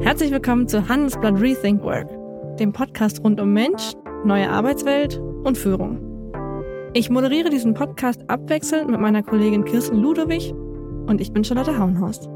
Herzlich willkommen zu Handelsblatt Rethink Work, dem Podcast rund um Mensch, neue Arbeitswelt und Führung. Ich moderiere diesen Podcast abwechselnd mit meiner Kollegin Kirsten Ludowig und ich bin Charlotte Hauenhorst.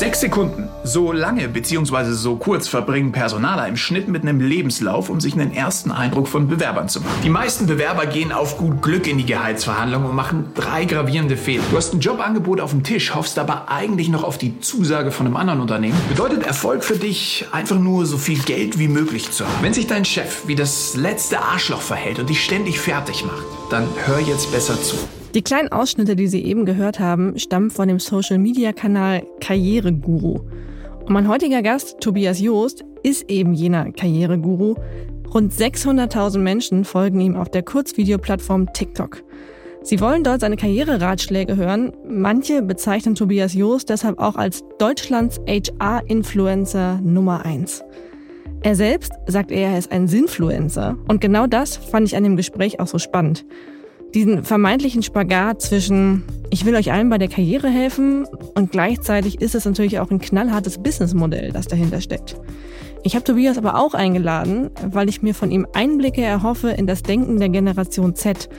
Sechs Sekunden. So lange bzw. so kurz verbringen Personaler im Schnitt mit einem Lebenslauf, um sich einen ersten Eindruck von Bewerbern zu machen. Die meisten Bewerber gehen auf gut Glück in die Gehaltsverhandlung und machen drei gravierende Fehler. Du hast ein Jobangebot auf dem Tisch, hoffst aber eigentlich noch auf die Zusage von einem anderen Unternehmen. Bedeutet Erfolg für dich einfach nur so viel Geld wie möglich zu haben. Wenn sich dein Chef wie das letzte Arschloch verhält und dich ständig fertig macht, dann hör jetzt besser zu. Die kleinen Ausschnitte, die Sie eben gehört haben, stammen von dem Social-Media-Kanal Karriereguru. Und mein heutiger Gast, Tobias Joost, ist eben jener Karriereguru. Rund 600.000 Menschen folgen ihm auf der Kurzvideoplattform TikTok. Sie wollen dort seine Karriereratschläge hören. Manche bezeichnen Tobias Joost deshalb auch als Deutschlands HR-Influencer Nummer 1. Er selbst sagt er, er ist ein Sinfluencer. Und genau das fand ich an dem Gespräch auch so spannend diesen vermeintlichen Spagat zwischen, ich will euch allen bei der Karriere helfen und gleichzeitig ist es natürlich auch ein knallhartes Businessmodell, das dahinter steckt. Ich habe Tobias aber auch eingeladen, weil ich mir von ihm Einblicke erhoffe in das Denken der Generation Z,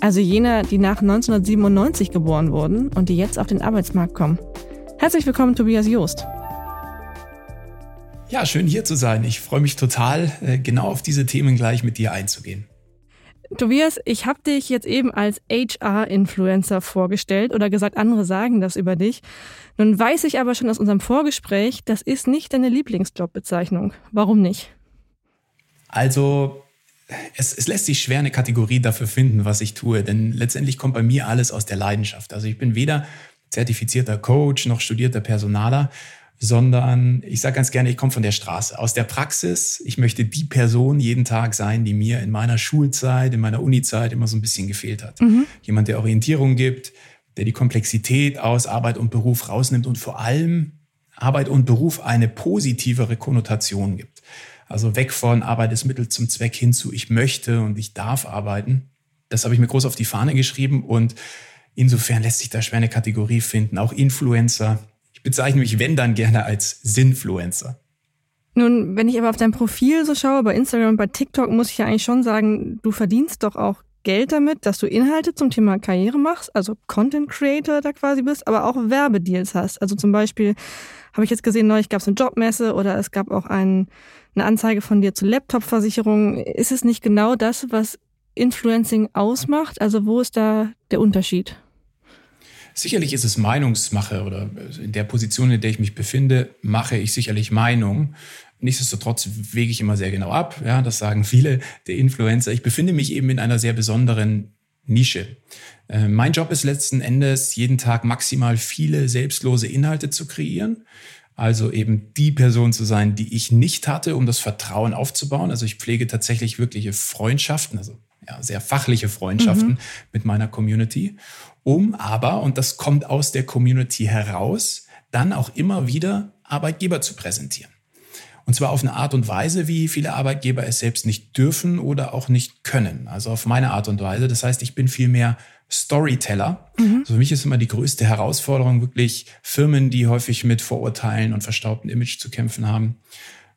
also jener, die nach 1997 geboren wurden und die jetzt auf den Arbeitsmarkt kommen. Herzlich willkommen, Tobias Joost. Ja, schön hier zu sein. Ich freue mich total, äh, genau auf diese Themen gleich mit dir einzugehen. Tobias, ich habe dich jetzt eben als HR-Influencer vorgestellt oder gesagt, andere sagen das über dich. Nun weiß ich aber schon aus unserem Vorgespräch, das ist nicht deine Lieblingsjobbezeichnung. Warum nicht? Also, es, es lässt sich schwer eine Kategorie dafür finden, was ich tue, denn letztendlich kommt bei mir alles aus der Leidenschaft. Also ich bin weder zertifizierter Coach noch studierter Personaler, sondern ich sage ganz gerne, ich komme von der Straße, aus der Praxis. Ich möchte die Person jeden Tag sein, die mir in meiner Schulzeit, in meiner Unizeit immer so ein bisschen gefehlt hat. Mhm. Jemand, der Orientierung gibt, der die Komplexität aus Arbeit und Beruf rausnimmt und vor allem Arbeit und Beruf eine positivere Konnotation gibt. Also weg von Arbeit ist Mittel zum Zweck hin zu ich möchte und ich darf arbeiten. Das habe ich mir groß auf die Fahne geschrieben und insofern lässt sich da schwer eine Kategorie finden. Auch Influencer ich bezeichne mich, wenn dann gerne als Sinfluencer. Nun, wenn ich aber auf dein Profil so schaue, bei Instagram und bei TikTok, muss ich ja eigentlich schon sagen, du verdienst doch auch Geld damit, dass du Inhalte zum Thema Karriere machst, also Content Creator da quasi bist, aber auch Werbedeals hast. Also zum Beispiel habe ich jetzt gesehen, neulich gab es eine Jobmesse oder es gab auch ein, eine Anzeige von dir zur Laptop-Versicherung. Ist es nicht genau das, was Influencing ausmacht? Also wo ist da der Unterschied? Sicherlich ist es Meinungsmache oder in der Position, in der ich mich befinde, mache ich sicherlich Meinung. Nichtsdestotrotz wege ich immer sehr genau ab. Ja, das sagen viele der Influencer. Ich befinde mich eben in einer sehr besonderen Nische. Äh, mein Job ist letzten Endes, jeden Tag maximal viele selbstlose Inhalte zu kreieren. Also eben die Person zu sein, die ich nicht hatte, um das Vertrauen aufzubauen. Also ich pflege tatsächlich wirkliche Freundschaften, also ja, sehr fachliche Freundschaften mhm. mit meiner Community um aber, und das kommt aus der Community heraus, dann auch immer wieder Arbeitgeber zu präsentieren. Und zwar auf eine Art und Weise, wie viele Arbeitgeber es selbst nicht dürfen oder auch nicht können. Also auf meine Art und Weise. Das heißt, ich bin viel mehr Storyteller. Mhm. Also für mich ist immer die größte Herausforderung wirklich Firmen, die häufig mit Vorurteilen und verstaubtem Image zu kämpfen haben,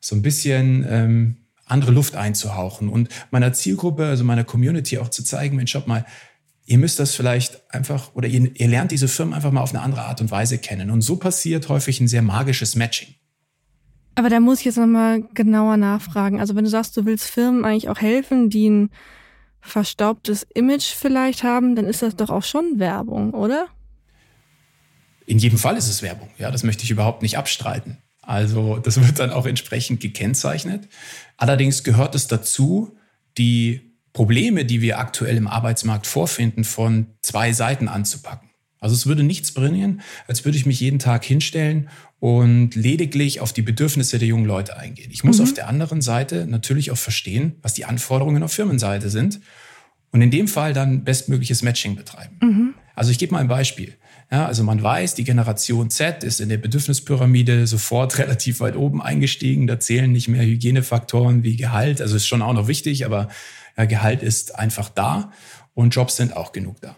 so ein bisschen ähm, andere Luft einzuhauchen und meiner Zielgruppe, also meiner Community auch zu zeigen, Mensch, schaut mal, ihr müsst das vielleicht einfach oder ihr, ihr lernt diese Firmen einfach mal auf eine andere Art und Weise kennen. Und so passiert häufig ein sehr magisches Matching. Aber da muss ich jetzt nochmal genauer nachfragen. Also wenn du sagst, du willst Firmen eigentlich auch helfen, die ein verstaubtes Image vielleicht haben, dann ist das doch auch schon Werbung, oder? In jedem Fall ist es Werbung. Ja, das möchte ich überhaupt nicht abstreiten. Also das wird dann auch entsprechend gekennzeichnet. Allerdings gehört es dazu, die Probleme, die wir aktuell im Arbeitsmarkt vorfinden, von zwei Seiten anzupacken. Also es würde nichts bringen, als würde ich mich jeden Tag hinstellen und lediglich auf die Bedürfnisse der jungen Leute eingehen. Ich muss mhm. auf der anderen Seite natürlich auch verstehen, was die Anforderungen auf Firmenseite sind und in dem Fall dann bestmögliches Matching betreiben. Mhm. Also ich gebe mal ein Beispiel. Ja, also man weiß, die Generation Z ist in der Bedürfnispyramide sofort relativ weit oben eingestiegen. Da zählen nicht mehr Hygienefaktoren wie Gehalt. Also ist schon auch noch wichtig, aber ja, Gehalt ist einfach da. und Jobs sind auch genug da.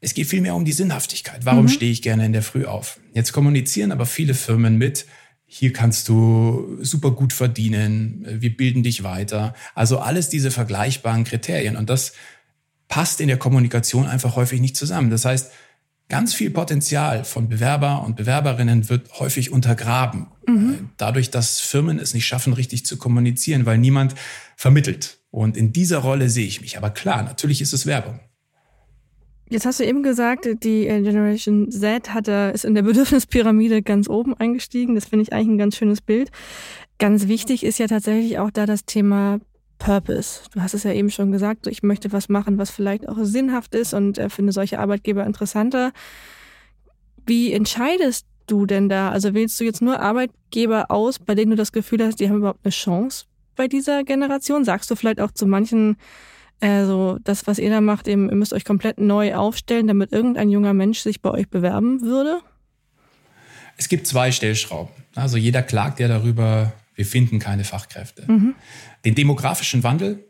Es geht vielmehr um die Sinnhaftigkeit. Warum mhm. stehe ich gerne in der Früh auf? Jetzt kommunizieren aber viele Firmen mit, hier kannst du super gut verdienen, wir bilden dich weiter. Also alles diese vergleichbaren Kriterien. Und das passt in der Kommunikation einfach häufig nicht zusammen. Das heißt, ganz viel Potenzial von Bewerber und Bewerberinnen wird häufig untergraben. Mhm. Äh, dadurch, dass Firmen es nicht schaffen, richtig zu kommunizieren, weil niemand vermittelt. Und in dieser Rolle sehe ich mich. Aber klar, natürlich ist es Werbung. Jetzt hast du eben gesagt, die äh, Generation Z hat, ist in der Bedürfnispyramide ganz oben eingestiegen. Das finde ich eigentlich ein ganz schönes Bild. Ganz wichtig ist ja tatsächlich auch da das Thema Purpose. Du hast es ja eben schon gesagt, ich möchte was machen, was vielleicht auch sinnhaft ist und äh, finde solche Arbeitgeber interessanter. Wie entscheidest du denn da? Also wählst du jetzt nur Arbeitgeber aus, bei denen du das Gefühl hast, die haben überhaupt eine Chance bei dieser Generation? Sagst du vielleicht auch zu manchen, also das, was ihr da macht, ihr müsst euch komplett neu aufstellen, damit irgendein junger Mensch sich bei euch bewerben würde? Es gibt zwei Stellschrauben. Also jeder klagt ja darüber, wir finden keine Fachkräfte. Mhm. Den demografischen Wandel,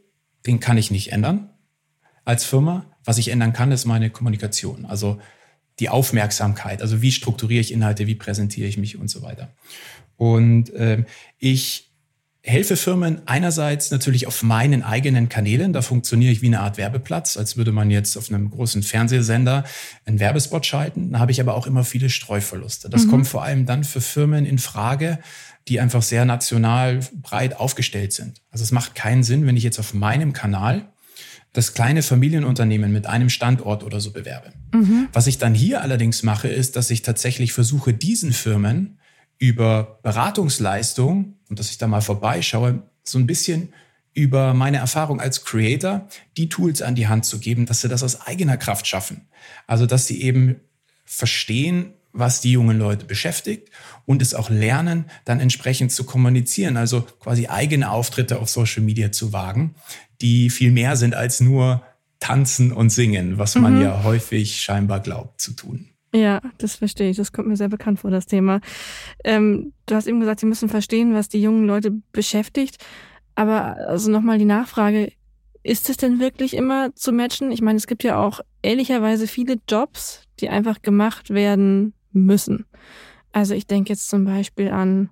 den kann ich nicht ändern als Firma. Was ich ändern kann, ist meine Kommunikation. Also die Aufmerksamkeit. Also wie strukturiere ich Inhalte, wie präsentiere ich mich und so weiter. Und äh, ich helfe Firmen einerseits natürlich auf meinen eigenen Kanälen. Da funktioniere ich wie eine Art Werbeplatz, als würde man jetzt auf einem großen Fernsehsender einen Werbespot schalten. Da habe ich aber auch immer viele Streuverluste. Das mhm. kommt vor allem dann für Firmen in Frage, die einfach sehr national breit aufgestellt sind. Also es macht keinen Sinn, wenn ich jetzt auf meinem Kanal das kleine Familienunternehmen mit einem Standort oder so bewerbe. Mhm. Was ich dann hier allerdings mache, ist, dass ich tatsächlich versuche, diesen Firmen über Beratungsleistung und dass ich da mal vorbeischaue, so ein bisschen über meine Erfahrung als Creator die Tools an die Hand zu geben, dass sie das aus eigener Kraft schaffen. Also, dass sie eben verstehen, was die jungen Leute beschäftigt und es auch lernen, dann entsprechend zu kommunizieren, also quasi eigene Auftritte auf Social Media zu wagen, die viel mehr sind als nur tanzen und singen, was man mhm. ja häufig scheinbar glaubt zu tun. Ja, das verstehe ich. Das kommt mir sehr bekannt vor, das Thema. Ähm, du hast eben gesagt, sie müssen verstehen, was die jungen Leute beschäftigt. Aber also nochmal die Nachfrage, ist es denn wirklich immer zu matchen? Ich meine, es gibt ja auch ehrlicherweise viele Jobs, die einfach gemacht werden müssen. Also ich denke jetzt zum Beispiel an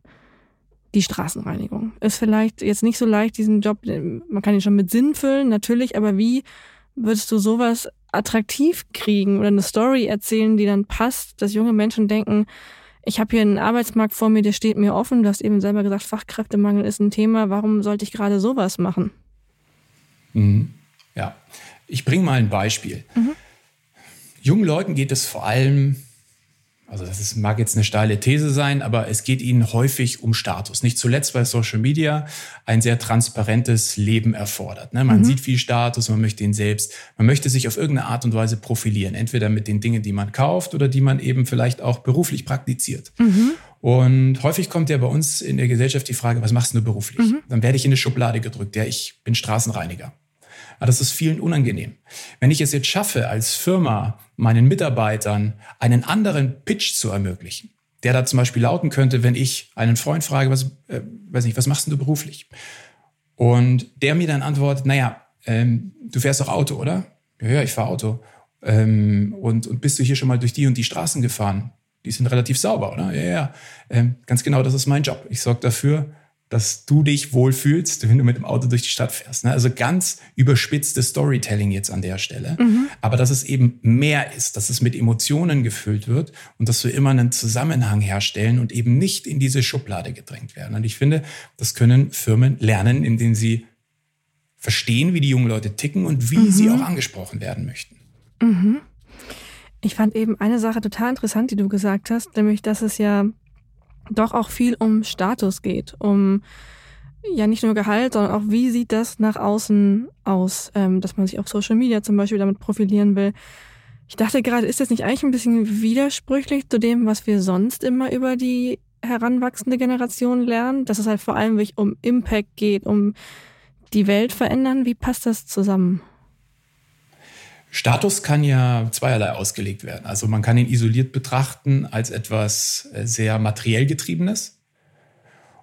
die Straßenreinigung. Ist vielleicht jetzt nicht so leicht, diesen Job, man kann ihn schon mit Sinn füllen, natürlich, aber wie würdest du sowas attraktiv kriegen oder eine Story erzählen, die dann passt, dass junge Menschen denken, ich habe hier einen Arbeitsmarkt vor mir, der steht mir offen. Du hast eben selber gesagt, Fachkräftemangel ist ein Thema. Warum sollte ich gerade sowas machen? Mhm. Ja, ich bringe mal ein Beispiel. Mhm. Jungen Leuten geht es vor allem also das ist, mag jetzt eine steile These sein, aber es geht ihnen häufig um Status. Nicht zuletzt, weil Social Media ein sehr transparentes Leben erfordert. Ne? Man mhm. sieht viel Status, man möchte ihn selbst, man möchte sich auf irgendeine Art und Weise profilieren. Entweder mit den Dingen, die man kauft oder die man eben vielleicht auch beruflich praktiziert. Mhm. Und häufig kommt ja bei uns in der Gesellschaft die Frage, was machst du beruflich? Mhm. Dann werde ich in eine Schublade gedrückt, ja, ich bin Straßenreiniger. Aber das ist vielen unangenehm. Wenn ich es jetzt schaffe, als Firma meinen Mitarbeitern einen anderen Pitch zu ermöglichen, der da zum Beispiel lauten könnte, wenn ich einen Freund frage, was, äh, weiß nicht, was machst du beruflich? Und der mir dann antwortet, naja, ähm, du fährst doch Auto, oder? Ja, ja, ich fahre Auto. Ähm, und, und bist du hier schon mal durch die und die Straßen gefahren? Die sind relativ sauber, oder? Ja, ja. Ähm, ganz genau, das ist mein Job. Ich sorge dafür, dass du dich wohlfühlst, wenn du mit dem Auto durch die Stadt fährst. Ne? Also ganz überspitztes Storytelling jetzt an der Stelle. Mhm. Aber dass es eben mehr ist, dass es mit Emotionen gefüllt wird und dass wir immer einen Zusammenhang herstellen und eben nicht in diese Schublade gedrängt werden. Und ich finde, das können Firmen lernen, indem sie verstehen, wie die jungen Leute ticken und wie mhm. sie auch angesprochen werden möchten. Mhm. Ich fand eben eine Sache total interessant, die du gesagt hast, nämlich, dass es ja doch auch viel um Status geht, um ja nicht nur Gehalt, sondern auch wie sieht das nach außen aus, ähm, dass man sich auf Social Media zum Beispiel damit profilieren will. Ich dachte gerade, ist das nicht eigentlich ein bisschen widersprüchlich zu dem, was wir sonst immer über die heranwachsende Generation lernen, dass es halt vor allem wirklich um Impact geht, um die Welt verändern. Wie passt das zusammen? Status kann ja zweierlei ausgelegt werden. Also man kann ihn isoliert betrachten als etwas äh, sehr materiell getriebenes.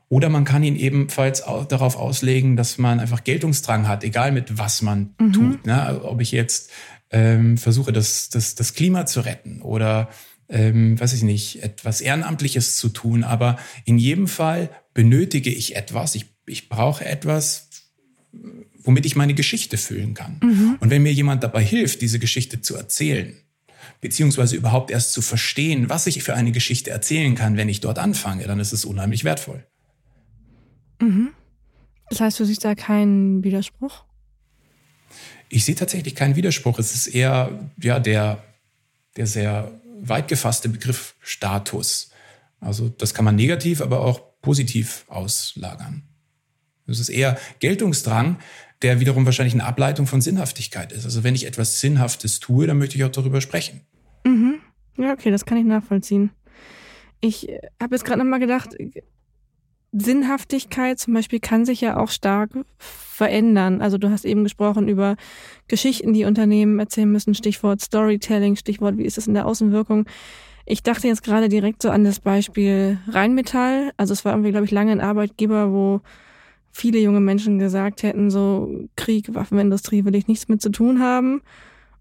Oder man kann ihn ebenfalls darauf auslegen, dass man einfach Geltungsdrang hat, egal mit was man mhm. tut. Ne? Also ob ich jetzt ähm, versuche, das, das, das Klima zu retten oder ähm, weiß ich nicht, etwas Ehrenamtliches zu tun. Aber in jedem Fall benötige ich etwas. Ich, ich brauche etwas, womit ich meine Geschichte füllen kann. Mhm. Und wenn mir jemand dabei hilft, diese Geschichte zu erzählen, beziehungsweise überhaupt erst zu verstehen, was ich für eine Geschichte erzählen kann, wenn ich dort anfange, dann ist es unheimlich wertvoll. Mhm. Das heißt, du siehst da keinen Widerspruch? Ich sehe tatsächlich keinen Widerspruch. Es ist eher ja, der, der sehr weit gefasste Begriff Status. Also das kann man negativ, aber auch positiv auslagern. Das ist eher Geltungsdrang, der wiederum wahrscheinlich eine Ableitung von Sinnhaftigkeit ist. Also wenn ich etwas Sinnhaftes tue, dann möchte ich auch darüber sprechen. Mhm. Ja, okay, das kann ich nachvollziehen. Ich habe jetzt gerade nochmal gedacht, Sinnhaftigkeit zum Beispiel kann sich ja auch stark verändern. Also du hast eben gesprochen über Geschichten, die Unternehmen erzählen müssen, Stichwort Storytelling, Stichwort, wie ist es in der Außenwirkung. Ich dachte jetzt gerade direkt so an das Beispiel Rheinmetall. Also es war irgendwie, glaube ich, lange ein Arbeitgeber, wo viele junge Menschen gesagt hätten, so Krieg, Waffenindustrie will ich nichts mit zu tun haben.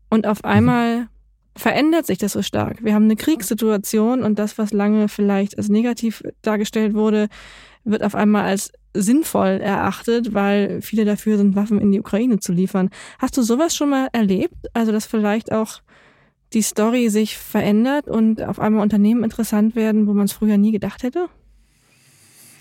Und auf mhm. einmal verändert sich das so stark. Wir haben eine Kriegssituation und das, was lange vielleicht als negativ dargestellt wurde, wird auf einmal als sinnvoll erachtet, weil viele dafür sind, Waffen in die Ukraine zu liefern. Hast du sowas schon mal erlebt? Also, dass vielleicht auch die Story sich verändert und auf einmal Unternehmen interessant werden, wo man es früher nie gedacht hätte?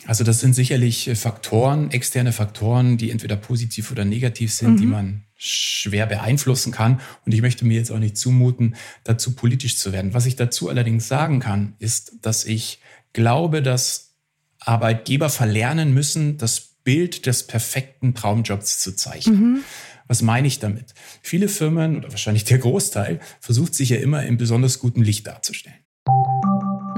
Also das sind sicherlich Faktoren, externe Faktoren, die entweder positiv oder negativ sind, mhm. die man schwer beeinflussen kann. Und ich möchte mir jetzt auch nicht zumuten, dazu politisch zu werden. Was ich dazu allerdings sagen kann, ist, dass ich glaube, dass Arbeitgeber verlernen müssen, das Bild des perfekten Traumjobs zu zeichnen. Mhm. Was meine ich damit? Viele Firmen oder wahrscheinlich der Großteil versucht sich ja immer in besonders gutem Licht darzustellen.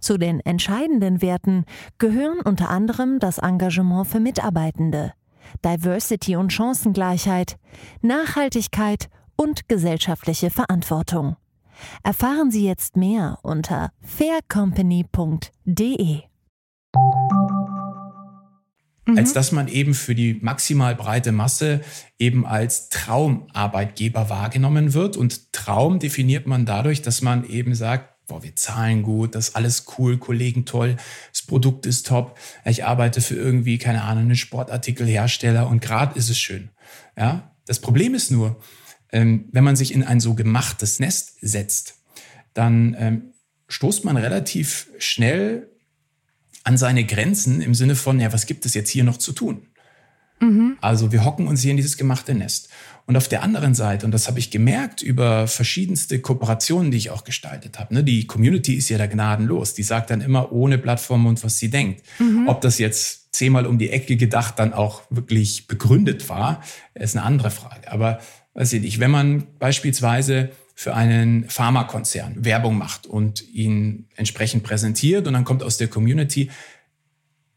Zu den entscheidenden Werten gehören unter anderem das Engagement für Mitarbeitende, Diversity und Chancengleichheit, Nachhaltigkeit und gesellschaftliche Verantwortung. Erfahren Sie jetzt mehr unter faircompany.de. Mhm. Als dass man eben für die maximal breite Masse eben als Traumarbeitgeber wahrgenommen wird. Und Traum definiert man dadurch, dass man eben sagt, boah, wir zahlen gut, das ist alles cool, Kollegen toll, das Produkt ist top, ich arbeite für irgendwie, keine Ahnung, einen Sportartikelhersteller und gerade ist es schön. Ja, das Problem ist nur, ähm, wenn man sich in ein so gemachtes Nest setzt, dann ähm, stoßt man relativ schnell an seine Grenzen im Sinne von, ja, was gibt es jetzt hier noch zu tun? Mhm. Also wir hocken uns hier in dieses gemachte Nest. Und auf der anderen Seite, und das habe ich gemerkt über verschiedenste Kooperationen, die ich auch gestaltet habe, ne, die Community ist ja da gnadenlos. Die sagt dann immer ohne Plattform und was sie denkt. Mhm. Ob das jetzt zehnmal um die Ecke gedacht dann auch wirklich begründet war, ist eine andere Frage. Aber weiß ich nicht, wenn man beispielsweise für einen Pharmakonzern Werbung macht und ihn entsprechend präsentiert und dann kommt aus der Community,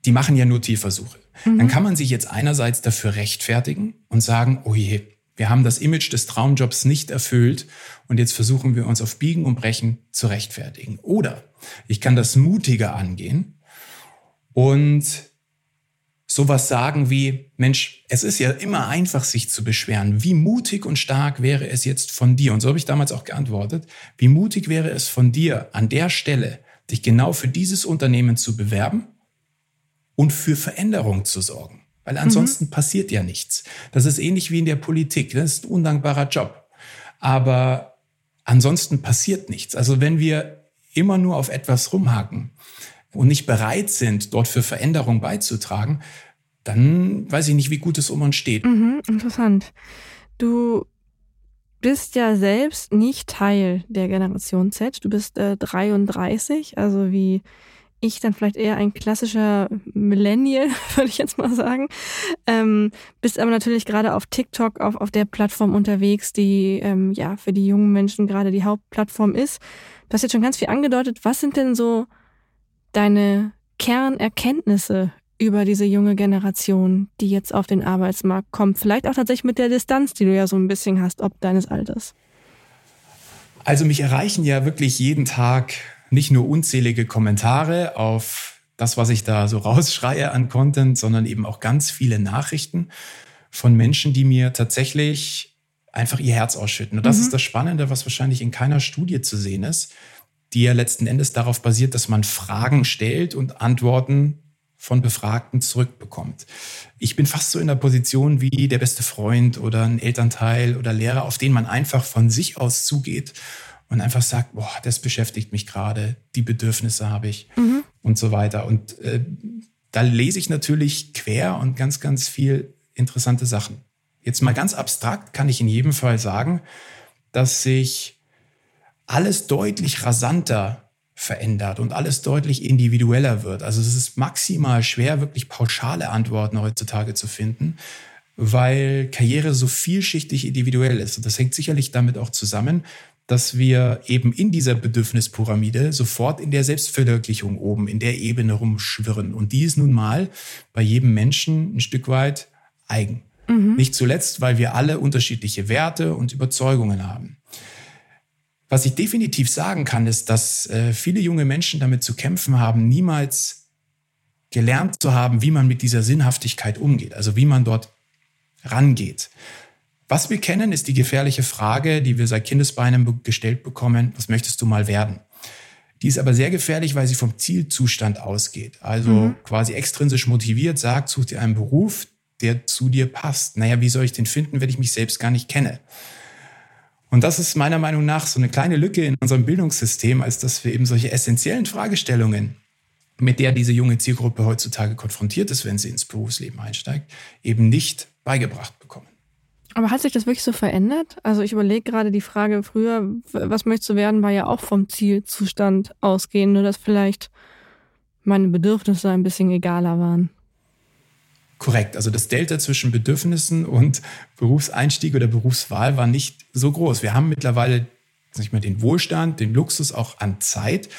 die machen ja nur Tierversuche. Mhm. Dann kann man sich jetzt einerseits dafür rechtfertigen und sagen, oh je, wir haben das Image des Traumjobs nicht erfüllt und jetzt versuchen wir uns auf Biegen und Brechen zu rechtfertigen. Oder ich kann das mutiger angehen und sowas sagen wie, Mensch, es ist ja immer einfach, sich zu beschweren. Wie mutig und stark wäre es jetzt von dir? Und so habe ich damals auch geantwortet. Wie mutig wäre es von dir, an der Stelle dich genau für dieses Unternehmen zu bewerben und für Veränderung zu sorgen? Weil ansonsten mhm. passiert ja nichts. Das ist ähnlich wie in der Politik. Das ist ein undankbarer Job. Aber ansonsten passiert nichts. Also wenn wir immer nur auf etwas rumhaken, und nicht bereit sind, dort für Veränderung beizutragen, dann weiß ich nicht, wie gut es um uns steht. Mhm, interessant. Du bist ja selbst nicht Teil der Generation Z. Du bist äh, 33, also wie ich dann vielleicht eher ein klassischer Millennial, würde ich jetzt mal sagen. Ähm, bist aber natürlich gerade auf TikTok, auf, auf der Plattform unterwegs, die ähm, ja für die jungen Menschen gerade die Hauptplattform ist. Du hast jetzt schon ganz viel angedeutet. Was sind denn so deine Kernerkenntnisse über diese junge Generation, die jetzt auf den Arbeitsmarkt kommt? Vielleicht auch tatsächlich mit der Distanz, die du ja so ein bisschen hast, ob deines Alters. Also mich erreichen ja wirklich jeden Tag nicht nur unzählige Kommentare auf das, was ich da so rausschreie an Content, sondern eben auch ganz viele Nachrichten von Menschen, die mir tatsächlich einfach ihr Herz ausschütten. Und das mhm. ist das Spannende, was wahrscheinlich in keiner Studie zu sehen ist, die ja letzten Endes darauf basiert, dass man Fragen stellt und Antworten von Befragten zurückbekommt. Ich bin fast so in der Position wie der beste Freund oder ein Elternteil oder Lehrer, auf den man einfach von sich aus zugeht und einfach sagt, boah, das beschäftigt mich gerade, die Bedürfnisse habe ich mhm. und so weiter. Und äh, da lese ich natürlich quer und ganz, ganz viel interessante Sachen. Jetzt mal ganz abstrakt kann ich in jedem Fall sagen, dass sich alles deutlich rasanter verändert und alles deutlich individueller wird. Also es ist maximal schwer, wirklich pauschale Antworten heutzutage zu finden, weil Karriere so vielschichtig individuell ist. Und das hängt sicherlich damit auch zusammen, dass wir eben in dieser Bedürfnispyramide sofort in der Selbstverwirklichung oben, in der Ebene rumschwirren. Und die ist nun mal bei jedem Menschen ein Stück weit eigen. Mhm. Nicht zuletzt, weil wir alle unterschiedliche Werte und Überzeugungen haben. Was ich definitiv sagen kann, ist, dass äh, viele junge Menschen damit zu kämpfen haben, niemals gelernt zu haben, wie man mit dieser Sinnhaftigkeit umgeht, also wie man dort rangeht. Was wir kennen, ist die gefährliche Frage, die wir seit Kindesbeinen gestellt bekommen, was möchtest du mal werden? Die ist aber sehr gefährlich, weil sie vom Zielzustand ausgeht. Also mhm. quasi extrinsisch motiviert sagt, such dir einen Beruf, der zu dir passt. Naja, wie soll ich den finden, wenn ich mich selbst gar nicht kenne? Und das ist meiner Meinung nach so eine kleine Lücke in unserem Bildungssystem, als dass wir eben solche essentiellen Fragestellungen, mit der diese junge Zielgruppe heutzutage konfrontiert ist, wenn sie ins Berufsleben einsteigt, eben nicht beigebracht bekommen. Aber hat sich das wirklich so verändert? Also ich überlege gerade die Frage früher, was möchtest du werden, war ja auch vom Zielzustand ausgehen, nur dass vielleicht meine Bedürfnisse ein bisschen egaler waren. Korrekt. Also das Delta zwischen Bedürfnissen und Berufseinstieg oder Berufswahl war nicht so groß. Wir haben mittlerweile ich mal, den Wohlstand, den Luxus auch an Zeit,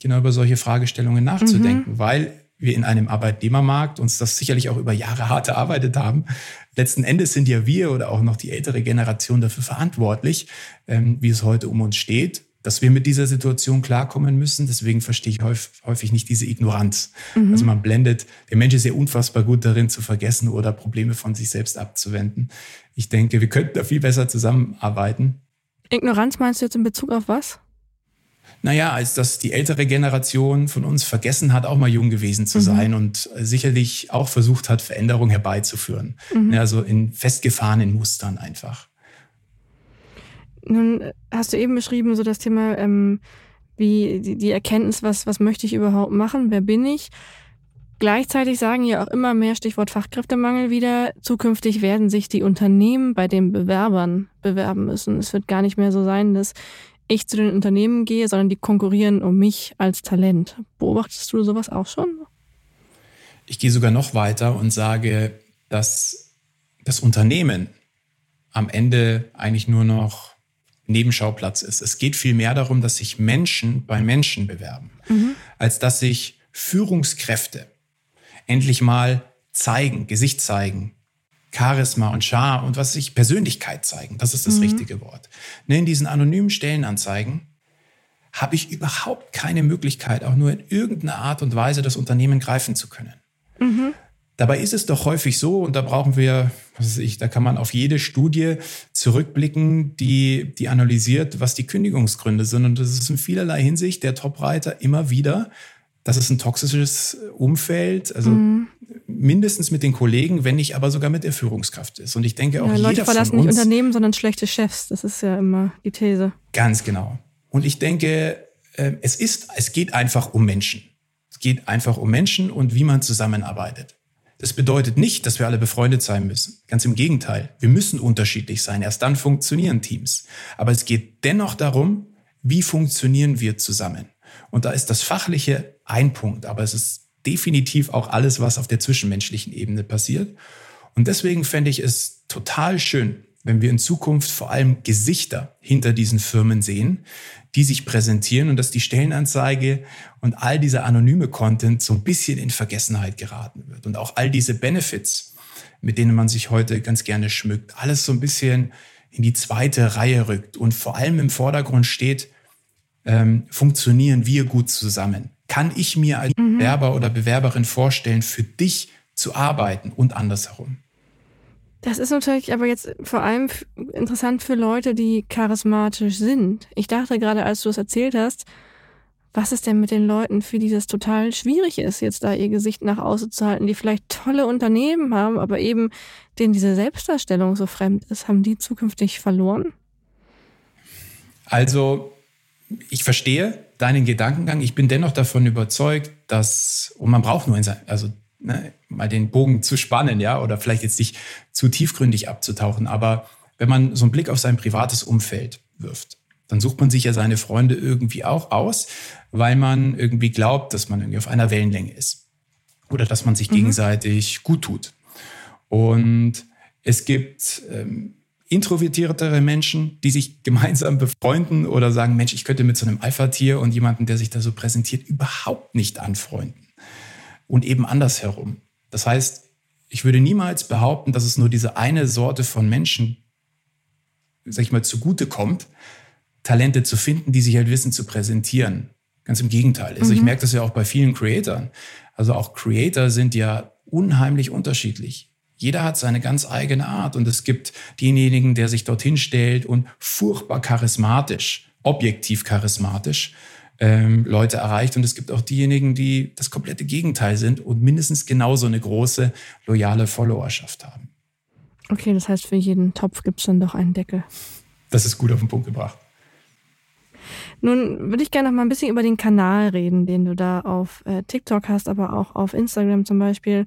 genau über solche Fragestellungen nachzudenken, mhm. weil wir in einem Arbeitnehmermarkt uns das sicherlich auch über Jahre hart erarbeitet haben. Letzten Endes sind ja wir oder auch noch die ältere Generation dafür verantwortlich, ähm, wie es heute um uns steht, dass wir mit dieser Situation klarkommen müssen. Deswegen verstehe ich häufig nicht diese Ignoranz. Mhm. Also man blendet, der Mensch ist ja unfassbar gut darin zu vergessen oder Probleme von sich selbst abzuwenden. Ich denke, wir könnten da viel besser zusammenarbeiten. Ignoranz meinst du jetzt in Bezug auf was? Naja, als dass die ältere Generation von uns vergessen hat, auch mal jung gewesen zu mhm. sein und sicherlich auch versucht hat, Veränderung herbeizuführen. Mhm. Also in festgefahrenen Mustern einfach. Nun hast du eben beschrieben, so das Thema, ähm, wie die, die Erkenntnis, was, was möchte ich überhaupt machen, wer bin ich? Gleichzeitig sagen ja auch immer mehr Stichwort Fachkräftemangel wieder, zukünftig werden sich die Unternehmen bei den Bewerbern bewerben müssen. Es wird gar nicht mehr so sein, dass ich zu den Unternehmen gehe, sondern die konkurrieren um mich als Talent. Beobachtest du sowas auch schon? Ich gehe sogar noch weiter und sage, dass das Unternehmen am Ende eigentlich nur noch Nebenschauplatz ist. Es geht viel mehr darum, dass sich Menschen bei Menschen bewerben, mhm. als dass sich Führungskräfte endlich mal zeigen, Gesicht zeigen, Charisma und Char und was sich Persönlichkeit zeigen. Das ist das mhm. richtige Wort. Ne, in diesen anonymen Stellenanzeigen habe ich überhaupt keine Möglichkeit, auch nur in irgendeiner Art und Weise das Unternehmen greifen zu können. Mhm. Dabei ist es doch häufig so, und da brauchen wir, was weiß ich, da kann man auf jede Studie zurückblicken, die, die analysiert, was die Kündigungsgründe sind. Und das ist in vielerlei Hinsicht der Topreiter immer wieder, das ist ein toxisches Umfeld, also mhm. mindestens mit den Kollegen, wenn nicht aber sogar mit der Führungskraft ist. Und ich denke auch ja, Leute jeder verlassen von uns, nicht Unternehmen, sondern schlechte Chefs. Das ist ja immer die These. Ganz genau. Und ich denke, äh, es ist, es geht einfach um Menschen. Es geht einfach um Menschen und wie man zusammenarbeitet. Das bedeutet nicht, dass wir alle befreundet sein müssen. Ganz im Gegenteil. Wir müssen unterschiedlich sein. Erst dann funktionieren Teams. Aber es geht dennoch darum, wie funktionieren wir zusammen? Und da ist das Fachliche ein Punkt, aber es ist definitiv auch alles, was auf der zwischenmenschlichen Ebene passiert. Und deswegen fände ich es total schön, wenn wir in Zukunft vor allem Gesichter hinter diesen Firmen sehen, die sich präsentieren und dass die Stellenanzeige und all dieser anonyme Content so ein bisschen in Vergessenheit geraten wird. Und auch all diese Benefits, mit denen man sich heute ganz gerne schmückt, alles so ein bisschen in die zweite Reihe rückt und vor allem im Vordergrund steht, ähm, funktionieren wir gut zusammen? Kann ich mir als mhm. Bewerber oder Bewerberin vorstellen, für dich zu arbeiten und andersherum? Das ist natürlich aber jetzt vor allem interessant für Leute, die charismatisch sind. Ich dachte gerade, als du es erzählt hast, was ist denn mit den Leuten, für die das total schwierig ist, jetzt da ihr Gesicht nach außen zu halten, die vielleicht tolle Unternehmen haben, aber eben denen diese Selbstdarstellung so fremd ist? Haben die zukünftig verloren? Also ich verstehe deinen Gedankengang. Ich bin dennoch davon überzeugt, dass, und man braucht nur, in sein, also ne, mal den Bogen zu spannen, ja, oder vielleicht jetzt nicht zu tiefgründig abzutauchen, aber wenn man so einen Blick auf sein privates Umfeld wirft, dann sucht man sich ja seine Freunde irgendwie auch aus, weil man irgendwie glaubt, dass man irgendwie auf einer Wellenlänge ist. Oder dass man sich mhm. gegenseitig gut tut. Und es gibt ähm, introvertiertere Menschen, die sich gemeinsam befreunden oder sagen, Mensch, ich könnte mit so einem Alpha-Tier und jemanden, der sich da so präsentiert, überhaupt nicht anfreunden. Und eben andersherum. Das heißt, ich würde niemals behaupten, dass es nur diese eine Sorte von Menschen, sag ich mal, zugutekommt, Talente zu finden, die sich halt wissen zu präsentieren. Ganz im Gegenteil. Also mhm. ich merke das ja auch bei vielen Creatoren. Also auch Creator sind ja unheimlich unterschiedlich. Jeder hat seine ganz eigene Art und es gibt denjenigen, der sich dorthin stellt und furchtbar charismatisch, objektiv charismatisch ähm, Leute erreicht und es gibt auch diejenigen, die das komplette Gegenteil sind und mindestens genauso eine große loyale Followerschaft haben. Okay, das heißt, für jeden Topf gibt es dann doch einen Deckel. Das ist gut auf den Punkt gebracht. Nun würde ich gerne noch mal ein bisschen über den Kanal reden, den du da auf äh, TikTok hast, aber auch auf Instagram zum Beispiel.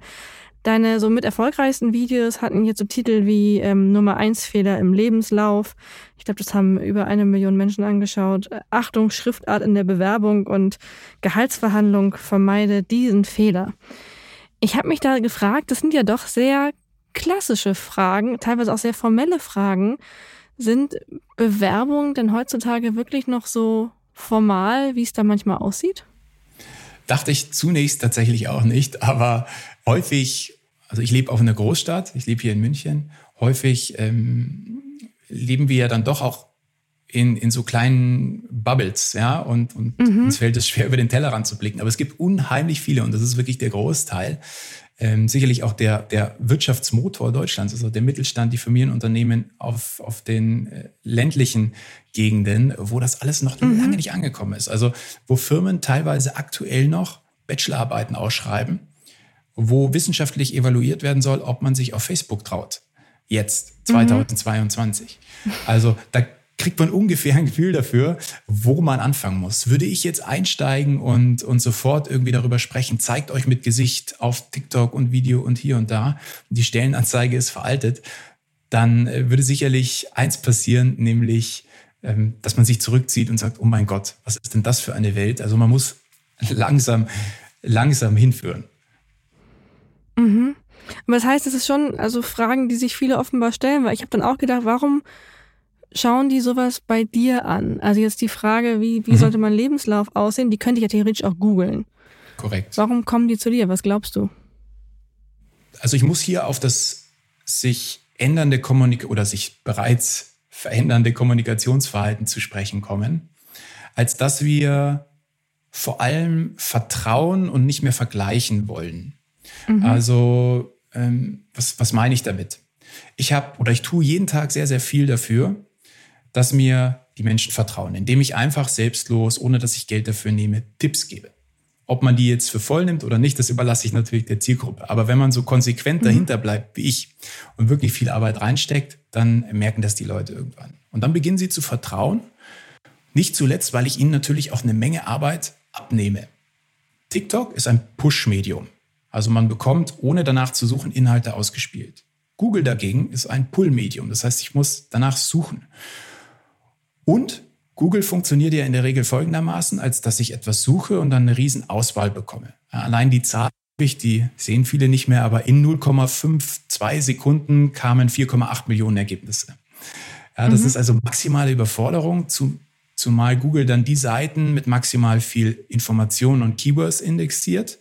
Deine so mit erfolgreichsten Videos hatten jetzt so Titel wie ähm, Nummer 1 Fehler im Lebenslauf. Ich glaube, das haben über eine Million Menschen angeschaut. Achtung, Schriftart in der Bewerbung und Gehaltsverhandlung vermeide diesen Fehler. Ich habe mich da gefragt, das sind ja doch sehr klassische Fragen, teilweise auch sehr formelle Fragen. Sind Bewerbungen denn heutzutage wirklich noch so formal, wie es da manchmal aussieht? Dachte ich zunächst tatsächlich auch nicht, aber häufig, also ich lebe auf einer Großstadt, ich lebe hier in München, häufig ähm, leben wir ja dann doch auch in, in so kleinen Bubbles, ja, und, und mhm. uns fällt es schwer, über den Tellerrand zu blicken. Aber es gibt unheimlich viele, und das ist wirklich der Großteil, ähm, sicherlich auch der, der Wirtschaftsmotor Deutschlands, also der Mittelstand, die Familienunternehmen auf, auf den äh, ländlichen Gegenden, wo das alles noch mhm. lange nicht angekommen ist. Also wo Firmen teilweise aktuell noch Bachelorarbeiten ausschreiben, wo wissenschaftlich evaluiert werden soll, ob man sich auf Facebook traut. Jetzt, 2022. Mhm. Also da kriegt man ungefähr ein Gefühl dafür, wo man anfangen muss. Würde ich jetzt einsteigen und, und sofort irgendwie darüber sprechen, zeigt euch mit Gesicht auf TikTok und Video und hier und da, die Stellenanzeige ist veraltet, dann äh, würde sicherlich eins passieren, nämlich, ähm, dass man sich zurückzieht und sagt, oh mein Gott, was ist denn das für eine Welt? Also man muss langsam, langsam hinführen. Mhm. Aber das heißt, es ist schon, also Fragen, die sich viele offenbar stellen, weil ich habe dann auch gedacht, warum schauen die sowas bei dir an? Also jetzt die Frage, wie, wie mhm. sollte mein Lebenslauf aussehen, die könnte ich ja theoretisch auch googeln. Korrekt. Warum kommen die zu dir? Was glaubst du? Also ich muss hier auf das sich ändernde Kommunik oder sich bereits verändernde Kommunikationsverhalten zu sprechen kommen, als dass wir vor allem vertrauen und nicht mehr vergleichen wollen. Mhm. Also ähm, was, was meine ich damit? Ich habe oder ich tue jeden Tag sehr, sehr viel dafür, dass mir die Menschen vertrauen, indem ich einfach selbstlos, ohne dass ich Geld dafür nehme, Tipps gebe. Ob man die jetzt für voll nimmt oder nicht, das überlasse ich natürlich der Zielgruppe. Aber wenn man so konsequent mhm. dahinter bleibt wie ich und wirklich viel Arbeit reinsteckt, dann merken das die Leute irgendwann. Und dann beginnen sie zu vertrauen. Nicht zuletzt, weil ich ihnen natürlich auch eine Menge Arbeit abnehme. TikTok ist ein Push-Medium. Also man bekommt, ohne danach zu suchen, Inhalte ausgespielt. Google dagegen ist ein Pull-Medium. Das heißt, ich muss danach suchen. Und Google funktioniert ja in der Regel folgendermaßen, als dass ich etwas suche und dann eine riesen Auswahl bekomme. Allein die Zahl, die sehen viele nicht mehr, aber in 0,52 Sekunden kamen 4,8 Millionen Ergebnisse. Ja, das mhm. ist also maximale Überforderung, zu, zumal Google dann die Seiten mit maximal viel Information und Keywords indexiert,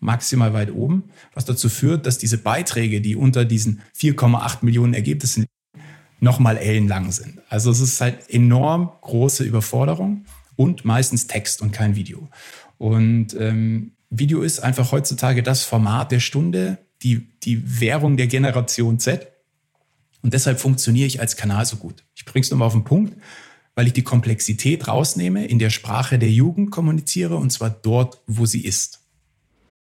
maximal weit oben, was dazu führt, dass diese Beiträge, die unter diesen 4,8 Millionen Ergebnissen nochmal ellenlang sind. Also es ist halt enorm große Überforderung und meistens Text und kein Video. Und ähm, Video ist einfach heutzutage das Format der Stunde, die, die Währung der Generation Z. Und deshalb funktioniere ich als Kanal so gut. Ich bringe es nochmal auf den Punkt, weil ich die Komplexität rausnehme, in der Sprache der Jugend kommuniziere und zwar dort, wo sie ist.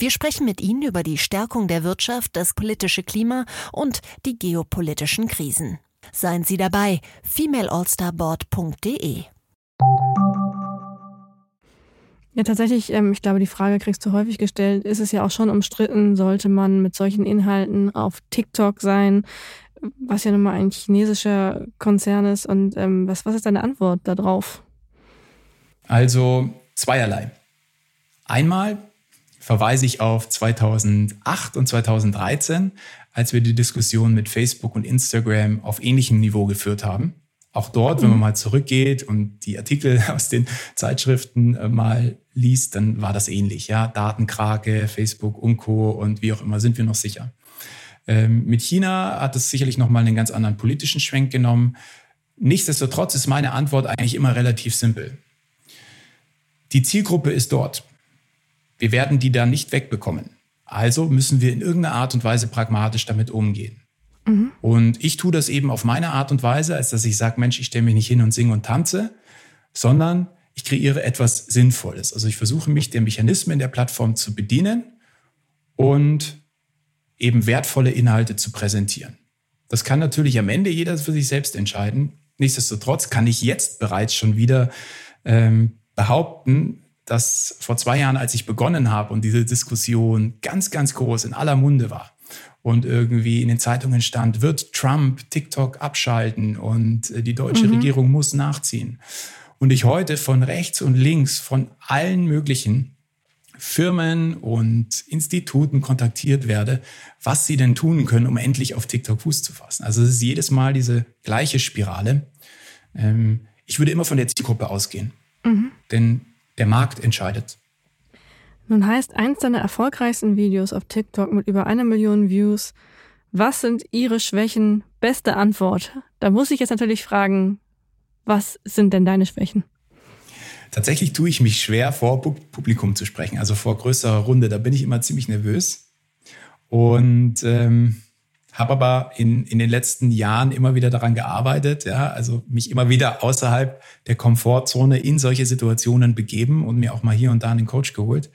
Wir sprechen mit Ihnen über die Stärkung der Wirtschaft, das politische Klima und die geopolitischen Krisen. Seien Sie dabei, femaleallstarboard.de. Ja, tatsächlich, ähm, ich glaube, die Frage kriegst du häufig gestellt, ist es ja auch schon umstritten, sollte man mit solchen Inhalten auf TikTok sein, was ja nun mal ein chinesischer Konzern ist. Und ähm, was, was ist deine Antwort darauf? Also zweierlei. Einmal verweise ich auf 2008 und 2013, als wir die Diskussion mit Facebook und Instagram auf ähnlichem Niveau geführt haben. Auch dort, wenn man mhm. mal zurückgeht und die Artikel aus den Zeitschriften äh, mal liest, dann war das ähnlich. Ja, Datenkrake, Facebook und Co. und wie auch immer sind wir noch sicher. Ähm, mit China hat es sicherlich nochmal einen ganz anderen politischen Schwenk genommen. Nichtsdestotrotz ist meine Antwort eigentlich immer relativ simpel. Die Zielgruppe ist dort. Wir werden die da nicht wegbekommen. Also müssen wir in irgendeiner Art und Weise pragmatisch damit umgehen. Mhm. Und ich tue das eben auf meine Art und Weise, als dass ich sage, Mensch, ich stelle mich nicht hin und singe und tanze, sondern ich kreiere etwas Sinnvolles. Also ich versuche mich der Mechanismen der Plattform zu bedienen und eben wertvolle Inhalte zu präsentieren. Das kann natürlich am Ende jeder für sich selbst entscheiden. Nichtsdestotrotz kann ich jetzt bereits schon wieder ähm, behaupten, dass vor zwei Jahren, als ich begonnen habe und diese Diskussion ganz, ganz groß in aller Munde war, und irgendwie in den Zeitungen stand, wird Trump TikTok abschalten und äh, die deutsche mhm. Regierung muss nachziehen. Und ich heute von rechts und links von allen möglichen Firmen und Instituten kontaktiert werde, was sie denn tun können, um endlich auf TikTok Fuß zu fassen. Also es ist jedes Mal diese gleiche Spirale. Ähm, ich würde immer von der Zielgruppe ausgehen, mhm. denn der Markt entscheidet. Nun heißt eins deiner erfolgreichsten Videos auf TikTok mit über einer Million Views, was sind Ihre Schwächen? Beste Antwort. Da muss ich jetzt natürlich fragen, was sind denn deine Schwächen? Tatsächlich tue ich mich schwer, vor Publikum zu sprechen, also vor größerer Runde. Da bin ich immer ziemlich nervös. Und ähm, habe aber in, in den letzten Jahren immer wieder daran gearbeitet, ja, also mich immer wieder außerhalb der Komfortzone in solche Situationen begeben und mir auch mal hier und da einen Coach geholt,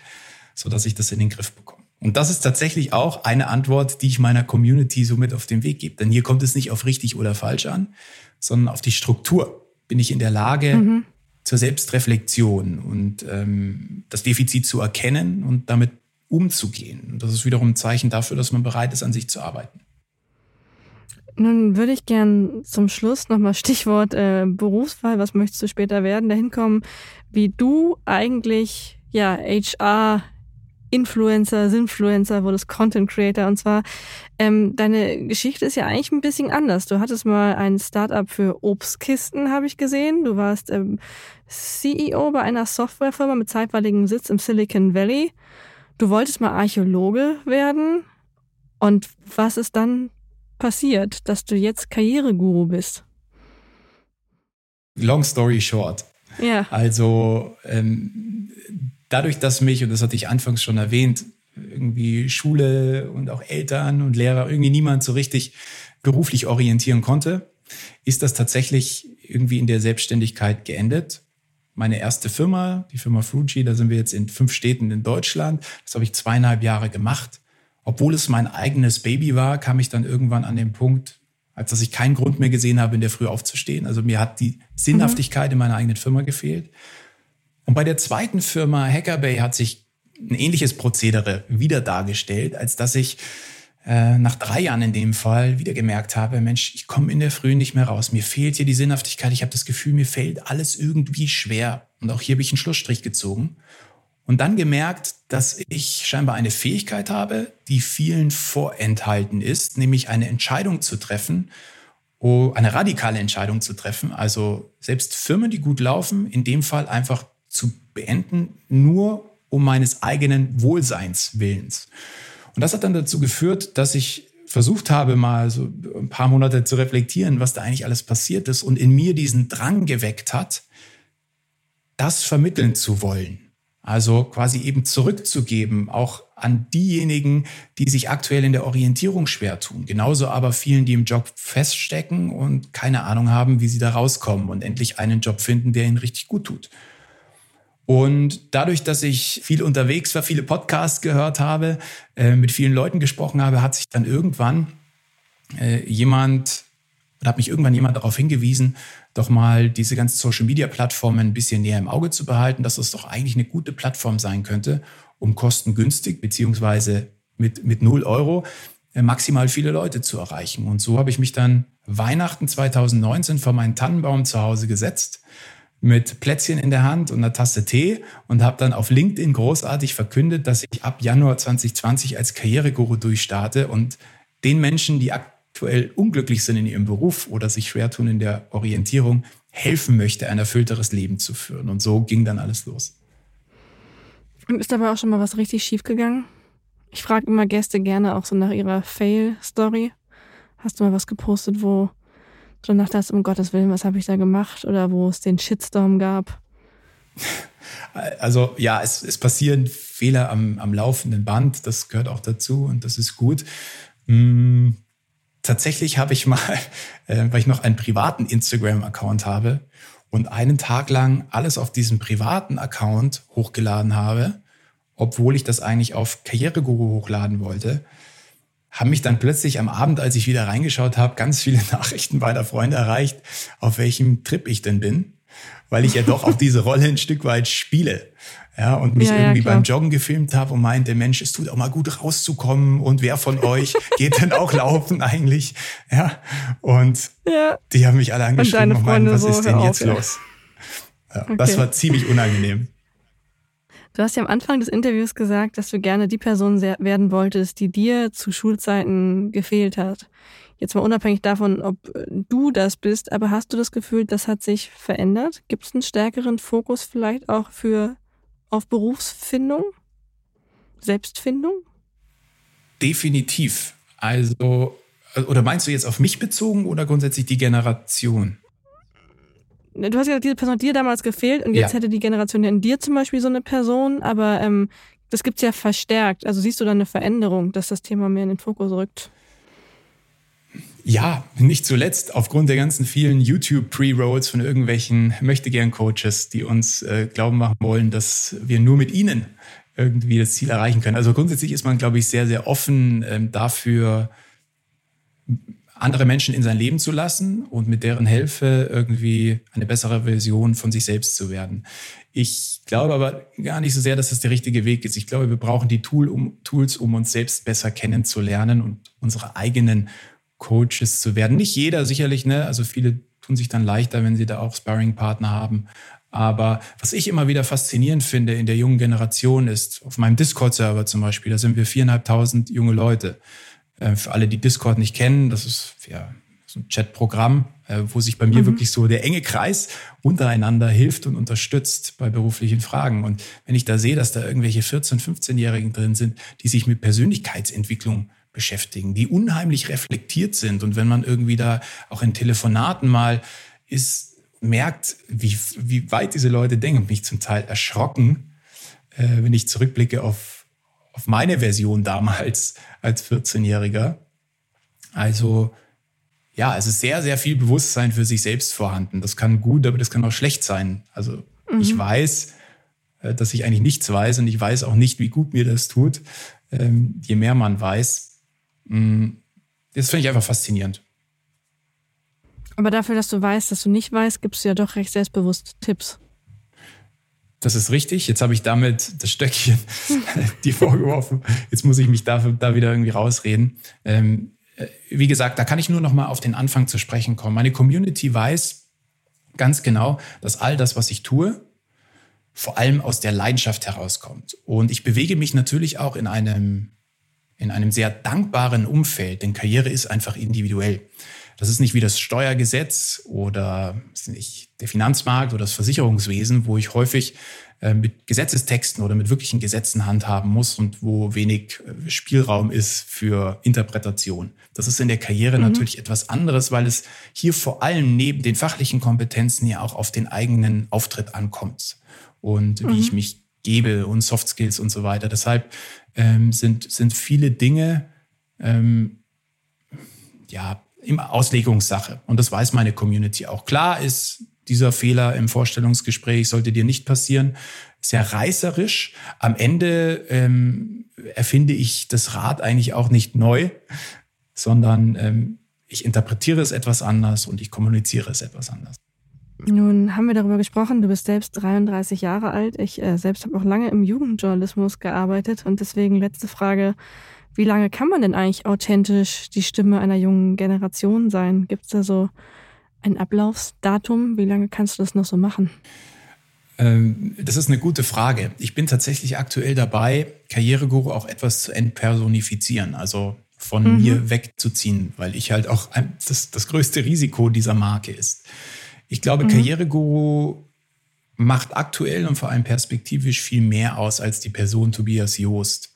so dass ich das in den Griff bekomme. Und das ist tatsächlich auch eine Antwort, die ich meiner Community so mit auf den Weg gebe. Denn hier kommt es nicht auf richtig oder falsch an, sondern auf die Struktur. Bin ich in der Lage, mhm. zur Selbstreflexion und ähm, das Defizit zu erkennen und damit umzugehen. Und das ist wiederum ein Zeichen dafür, dass man bereit ist, an sich zu arbeiten. Nun würde ich gern zum Schluss nochmal Stichwort äh, Berufswahl, was möchtest du später werden, dahin kommen, wie du eigentlich ja HR Influencer, Sinfluencer, wurdest Content Creator und zwar ähm, deine Geschichte ist ja eigentlich ein bisschen anders. Du hattest mal ein Startup für Obstkisten, habe ich gesehen. Du warst ähm, CEO bei einer Softwarefirma mit zeitweiligem Sitz im Silicon Valley. Du wolltest mal Archäologe werden. Und was ist dann passiert, dass du jetzt Karriereguru bist? Long story short. Ja. Also ähm, dadurch, dass mich, und das hatte ich anfangs schon erwähnt, irgendwie Schule und auch Eltern und Lehrer, irgendwie niemand so richtig beruflich orientieren konnte, ist das tatsächlich irgendwie in der Selbstständigkeit geendet. meine erste Firma, die Firma Fuji, da sind wir jetzt in fünf Städten in Deutschland. Das habe ich zweieinhalb Jahre gemacht. Obwohl es mein eigenes Baby war, kam ich dann irgendwann an den Punkt, als dass ich keinen Grund mehr gesehen habe, in der Früh aufzustehen. Also mir hat die Sinnhaftigkeit mhm. in meiner eigenen Firma gefehlt. Und bei der zweiten Firma Hackerbay hat sich ein ähnliches Prozedere wieder dargestellt, als dass ich äh, nach drei Jahren in dem Fall wieder gemerkt habe, Mensch, ich komme in der Früh nicht mehr raus. Mir fehlt hier die Sinnhaftigkeit. Ich habe das Gefühl, mir fällt alles irgendwie schwer. Und auch hier habe ich einen Schlussstrich gezogen. Und dann gemerkt, dass ich scheinbar eine Fähigkeit habe, die vielen vorenthalten ist, nämlich eine Entscheidung zu treffen, eine radikale Entscheidung zu treffen. Also selbst Firmen, die gut laufen, in dem Fall einfach zu beenden, nur um meines eigenen Wohlseins willens. Und das hat dann dazu geführt, dass ich versucht habe, mal so ein paar Monate zu reflektieren, was da eigentlich alles passiert ist und in mir diesen Drang geweckt hat, das vermitteln zu wollen. Also quasi eben zurückzugeben, auch an diejenigen, die sich aktuell in der Orientierung schwer tun. Genauso aber vielen, die im Job feststecken und keine Ahnung haben, wie sie da rauskommen und endlich einen Job finden, der ihnen richtig gut tut. Und dadurch, dass ich viel unterwegs war, viele Podcasts gehört habe, äh, mit vielen Leuten gesprochen habe, hat sich dann irgendwann äh, jemand, oder hat mich irgendwann jemand darauf hingewiesen, doch mal diese ganzen Social-Media-Plattformen ein bisschen näher im Auge zu behalten, dass es doch eigentlich eine gute Plattform sein könnte, um kostengünstig beziehungsweise mit, mit 0 Euro äh, maximal viele Leute zu erreichen. Und so habe ich mich dann Weihnachten 2019 vor meinen Tannenbaum zu Hause gesetzt mit Plätzchen in der Hand und einer Tasse Tee und habe dann auf LinkedIn großartig verkündet, dass ich ab Januar 2020 als Karriereguru durchstarte und den Menschen, die aktuell unglücklich sind in ihrem Beruf oder sich schwer tun in der Orientierung, helfen möchte, ein erfüllteres Leben zu führen. Und so ging dann alles los. Und ist dabei auch schon mal was richtig schief gegangen? Ich frage immer Gäste gerne auch so nach ihrer Fail-Story. Hast du mal was gepostet, wo du dachtest, um Gottes Willen, was habe ich da gemacht? Oder wo es den Shitstorm gab? Also ja, es, es passieren Fehler am, am laufenden Band, das gehört auch dazu und das ist gut. Hm, tatsächlich habe ich mal, äh, weil ich noch einen privaten Instagram-Account habe und einen Tag lang alles auf diesem privaten Account hochgeladen habe, obwohl ich das eigentlich auf Karriereguru hochladen wollte, haben mich dann plötzlich am Abend, als ich wieder reingeschaut habe, ganz viele Nachrichten beider Freunde erreicht, auf welchem Trip ich denn bin, weil ich ja doch auch diese Rolle ein Stück weit spiele. Ja, und mich ja, irgendwie ja, beim Joggen gefilmt habe und meinte, Mensch, es tut auch mal gut rauszukommen und wer von euch geht denn auch laufen eigentlich? Ja, und ja. die haben mich alle angeschrieben und, und meinten, was so, ist denn jetzt auf, los? Okay. Das war ziemlich unangenehm. Du hast ja am Anfang des Interviews gesagt, dass du gerne die Person werden wolltest, die dir zu Schulzeiten gefehlt hat. Jetzt mal unabhängig davon, ob äh, du das bist, aber hast du das Gefühl, das hat sich verändert? Gibt es einen stärkeren Fokus vielleicht auch für auf Berufsfindung, Selbstfindung? Definitiv. Also, äh, oder meinst du jetzt auf mich bezogen oder grundsätzlich die Generation? Ne, du hast ja diese Person dir damals gefehlt und jetzt ja. hätte die Generation ja in dir zum Beispiel so eine Person, aber ähm, das gibt's ja verstärkt. Also siehst du da eine Veränderung, dass das Thema mehr in den Fokus rückt? Ja, nicht zuletzt aufgrund der ganzen vielen YouTube-Pre-Rolls von irgendwelchen Möchtegern-Coaches, die uns äh, glauben machen wollen, dass wir nur mit ihnen irgendwie das Ziel erreichen können. Also grundsätzlich ist man, glaube ich, sehr, sehr offen ähm, dafür, andere Menschen in sein Leben zu lassen und mit deren Hilfe irgendwie eine bessere Version von sich selbst zu werden. Ich glaube aber gar nicht so sehr, dass das der richtige Weg ist. Ich glaube, wir brauchen die Tool, um, Tools, um uns selbst besser kennenzulernen und unsere eigenen Coaches zu werden. Nicht jeder sicherlich, ne? Also viele tun sich dann leichter, wenn sie da auch Sparring-Partner haben. Aber was ich immer wieder faszinierend finde in der jungen Generation ist, auf meinem Discord-Server zum Beispiel, da sind wir viereinhalbtausend junge Leute. Äh, für alle, die Discord nicht kennen, das ist ja so ein Chatprogramm, äh, wo sich bei mir mhm. wirklich so der enge Kreis untereinander hilft und unterstützt bei beruflichen Fragen. Und wenn ich da sehe, dass da irgendwelche 14-, 15-Jährigen drin sind, die sich mit Persönlichkeitsentwicklung beschäftigen, die unheimlich reflektiert sind. Und wenn man irgendwie da auch in Telefonaten mal ist, merkt, wie, wie weit diese Leute denken, mich zum Teil erschrocken, äh, wenn ich zurückblicke auf auf meine Version damals als 14-Jähriger. Also ja, es ist sehr, sehr viel Bewusstsein für sich selbst vorhanden. Das kann gut, aber das kann auch schlecht sein. Also mhm. ich weiß, äh, dass ich eigentlich nichts weiß und ich weiß auch nicht, wie gut mir das tut. Ähm, je mehr man weiß, das finde ich einfach faszinierend. Aber dafür, dass du weißt, dass du nicht weißt, gibst du ja doch recht selbstbewusst Tipps. Das ist richtig. Jetzt habe ich damit das Stöckchen die vorgeworfen. Jetzt muss ich mich da, da wieder irgendwie rausreden. Ähm, äh, wie gesagt, da kann ich nur noch mal auf den Anfang zu sprechen kommen. Meine Community weiß ganz genau, dass all das, was ich tue, vor allem aus der Leidenschaft herauskommt. Und ich bewege mich natürlich auch in einem, in einem sehr dankbaren Umfeld, denn Karriere ist einfach individuell. Das ist nicht wie das Steuergesetz oder nicht, der Finanzmarkt oder das Versicherungswesen, wo ich häufig äh, mit Gesetzestexten oder mit wirklichen Gesetzen handhaben muss und wo wenig äh, Spielraum ist für Interpretation. Das ist in der Karriere mhm. natürlich etwas anderes, weil es hier vor allem neben den fachlichen Kompetenzen ja auch auf den eigenen Auftritt ankommt und mhm. wie ich mich gebe und Soft Skills und so weiter. Deshalb ähm, sind, sind viele Dinge ähm, ja im Auslegungssache. Und das weiß meine Community auch. Klar ist dieser Fehler im Vorstellungsgespräch sollte dir nicht passieren. Sehr reißerisch. Am Ende ähm, erfinde ich das Rad eigentlich auch nicht neu, sondern ähm, ich interpretiere es etwas anders und ich kommuniziere es etwas anders. Nun haben wir darüber gesprochen, du bist selbst 33 Jahre alt. Ich äh, selbst habe auch lange im Jugendjournalismus gearbeitet und deswegen letzte Frage, wie lange kann man denn eigentlich authentisch die Stimme einer jungen Generation sein? Gibt es da so ein Ablaufsdatum? Wie lange kannst du das noch so machen? Ähm, das ist eine gute Frage. Ich bin tatsächlich aktuell dabei, Karriereguru auch etwas zu entpersonifizieren, also von mhm. mir wegzuziehen, weil ich halt auch das, das größte Risiko dieser Marke ist. Ich glaube, mhm. Karriereguru macht aktuell und vor allem perspektivisch viel mehr aus als die Person Tobias Joost.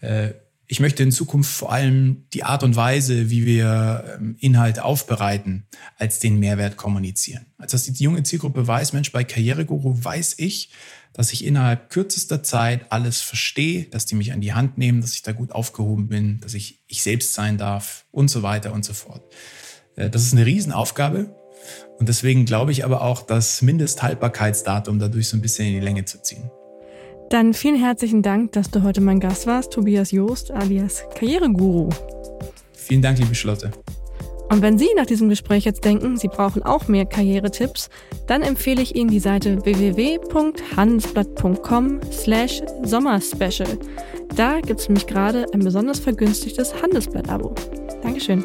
Äh, ich möchte in Zukunft vor allem die Art und Weise, wie wir ähm, Inhalte aufbereiten, als den Mehrwert kommunizieren. Als das die junge Zielgruppe weiß, Mensch, bei Karriereguru weiß ich, dass ich innerhalb kürzester Zeit alles verstehe, dass die mich an die Hand nehmen, dass ich da gut aufgehoben bin, dass ich ich selbst sein darf und so weiter und so fort. Äh, das ist eine Riesenaufgabe. Und deswegen glaube ich aber auch, das Mindesthaltbarkeitsdatum dadurch so ein bisschen in die Länge zu ziehen. Dann vielen herzlichen Dank, dass du heute mein Gast warst, Tobias Joost alias Karriereguru. Vielen Dank, liebe Schlotte. Und wenn Sie nach diesem Gespräch jetzt denken, Sie brauchen auch mehr Karrieretipps, dann empfehle ich Ihnen die Seite www.handelsblatt.com slash sommerspecial. Da gibt es nämlich gerade ein besonders vergünstigtes Handelsblatt-Abo. Dankeschön.